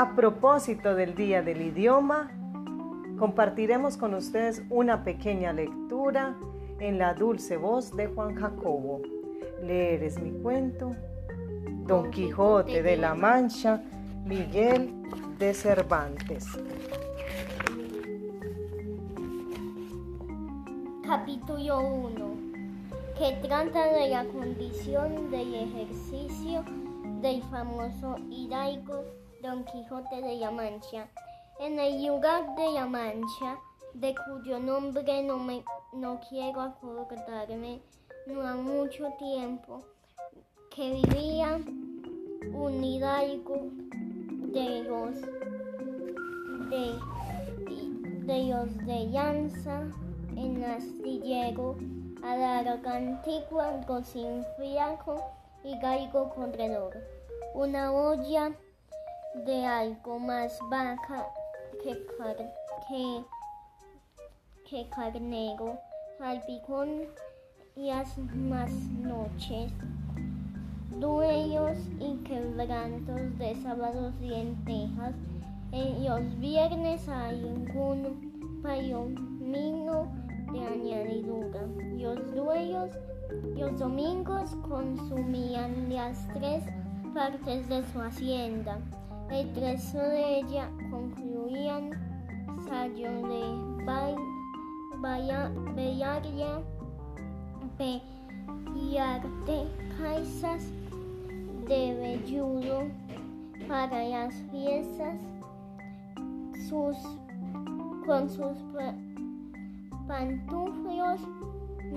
A propósito del Día del Idioma, compartiremos con ustedes una pequeña lectura en la dulce voz de Juan Jacobo. Leer es mi cuento. Don Quijote de la Mancha, Miguel de Cervantes. Capítulo 1, que trata de la condición del ejercicio del famoso hidalgo Don Quijote de la Mancha. En el lugar de la Mancha, de cuyo nombre no, me, no quiero acordarme, no ha mucho tiempo, que vivía un hidalgo de los de, de los de Llanza en astillero a la antigua fiaco y galgo corredor. Una olla de algo más baja que, que, que carnero, salpicón y las más noches, duelos y quebrantos de sábados y lentejas. En los viernes hay un palomino de añadidura. Los dueños los domingos consumían las tres partes de su hacienda. El resto de ella concluían Sallo de Bellaria, Pellarte, Caizas de Velludo para las fiestas, sus, con sus pantuflos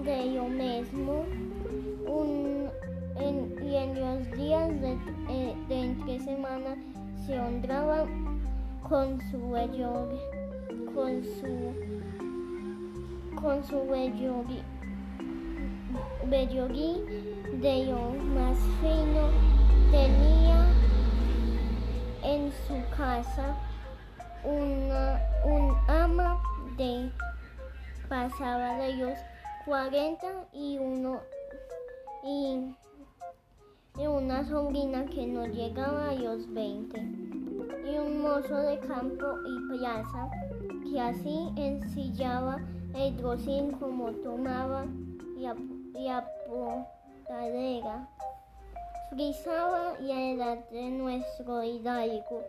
de lo mismo y en los días de, eh, de entre semana se honraba con su vello con su con su vellorí de lo más fino tenía en su casa una un ama de pasaba de los 40 y y, una sobrina que no llegaba a los 20 y un mozo de campo y plaza que así ensillaba el drocín como tomaba y, a, y. Frisaba la edad de nuestro hidalgo,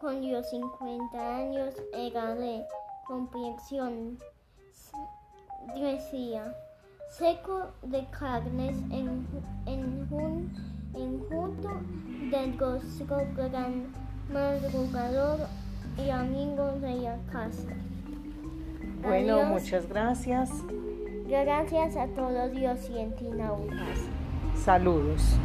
con los 50 años era de complexión decía, seco de carnes en, un, junto del rostro gran madrugador y amigo de la casa. Bueno, muchas gracias. Gracias a todos los cientinautas. Saludos.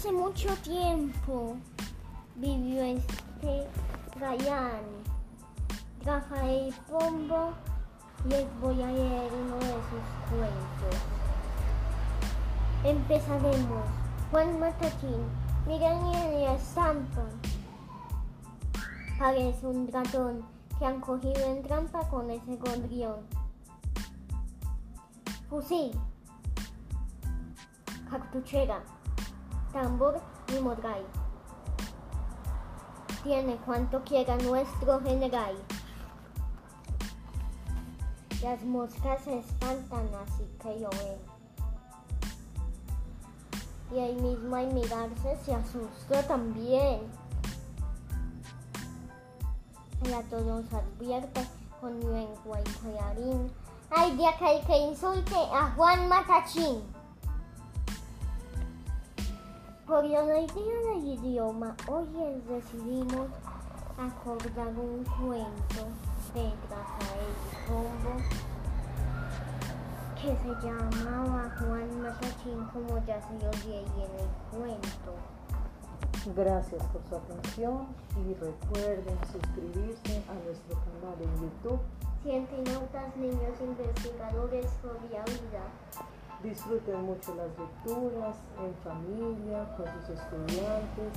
hace mucho tiempo vivió este Gallán, Rafael Pombo, les voy a leer uno de sus cuentos. Empezaremos. Juan Matachín, miren en la estampa. Parece un ratón que han cogido en trampa con ese gondrión. Fusil. Cartuchera tambor y morgay. Tiene cuanto quiera nuestro general. Las moscas se espantan así que llover. Y ahí mismo al mirarse se asustó también. Ella todos advierte con lengua y collarín. Ay, de aquel que insulte a Juan Matachín. Por la idea del idioma, hoy decidimos acordar un cuento de Rafael Pombo que se llamaba Juan Matachín, como ya se lo leí en el cuento. Gracias por su atención y recuerden suscribirse a nuestro canal en YouTube. Cientinautas, niños investigadores por la vida. Disfruten mucho las lecturas en familia, con sus estudiantes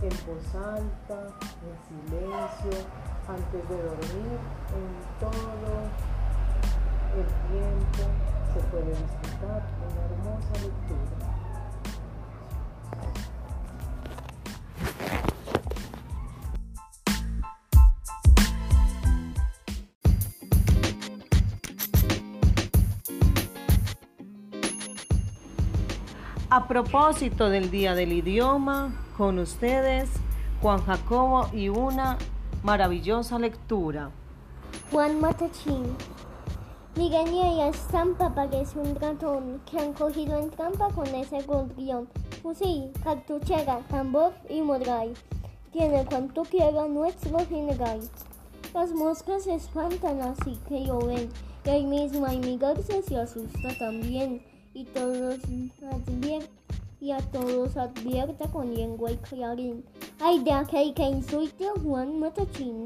en voz alta, en silencio, antes de dormir, en todo el tiempo se puede disfrutar una hermosa lectura. A propósito del Día del Idioma, con ustedes Juan Jacobo y una maravillosa lectura. Juan Matachín. Mireña y estampa parece un ratón que han cogido en trampa con ese gorrión. Fusil, cartuchera, tambor y morral. Tiene cuanto quiera nuestro general. Las moscas se espantan así que lo ven. Y ahí mismo hay mi garza se asusta también y todos y a todos advierta con lengua y clarín. Ay de aquel que insulte a Juan Matachín.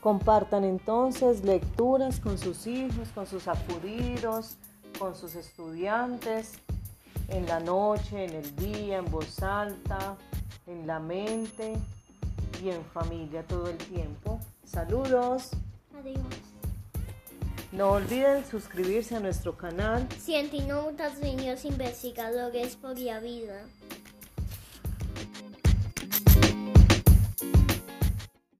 Compartan entonces lecturas con sus hijos, con sus acudidos, con sus estudiantes, en la noche, en el día, en voz alta, en la mente y en familia todo el tiempo. Saludos. Adiós. No olviden suscribirse a nuestro canal. Cientinautas Niños Investigadores por la Vida.